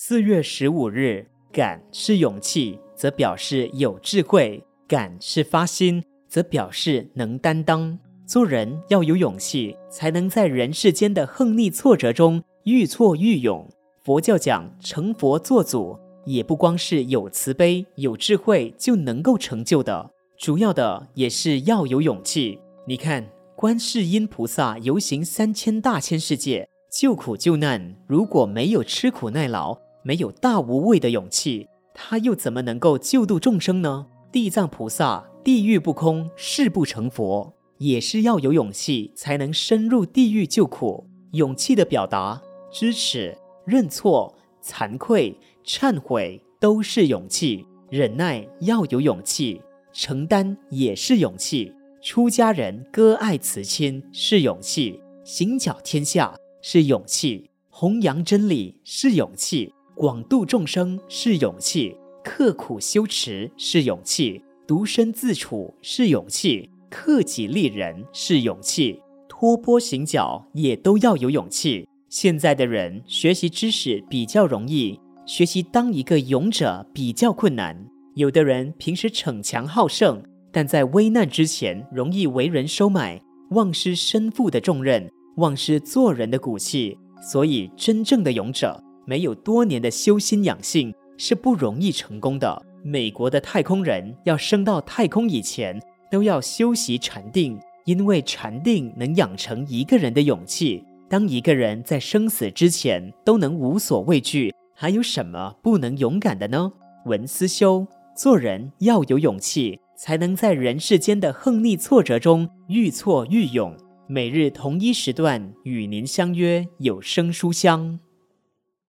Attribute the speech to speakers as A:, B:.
A: 四月十五日，敢是勇气，则表示有智慧；敢是发心，则表示能担当。做人要有勇气，才能在人世间的横逆挫折中愈挫愈勇。佛教讲成佛作祖，也不光是有慈悲、有智慧就能够成就的，主要的也是要有勇气。你看，观世音菩萨游行三千大千世界，救苦救难，如果没有吃苦耐劳，没有大无畏的勇气，他又怎么能够救度众生呢？地藏菩萨地狱不空，誓不成佛，也是要有勇气才能深入地狱救苦。勇气的表达，支持、认错、惭愧、忏悔，都是勇气。忍耐要有勇气，承担也是勇气。出家人割爱慈亲是勇气，行脚天下是勇气，弘扬真理是勇气。广度众生是勇气，刻苦修持是勇气，独身自处是勇气，克己利人是勇气，托钵行脚也都要有勇气。现在的人学习知识比较容易，学习当一个勇者比较困难。有的人平时逞强好胜，但在危难之前容易为人收买，忘失身负的重任，忘失做人的骨气。所以，真正的勇者。没有多年的修心养性是不容易成功的。美国的太空人要升到太空以前，都要修习禅定，因为禅定能养成一个人的勇气。当一个人在生死之前都能无所畏惧，还有什么不能勇敢的呢？文思修，做人要有勇气，才能在人世间的横逆挫折中愈挫愈勇。每日同一时段与您相约有声书香。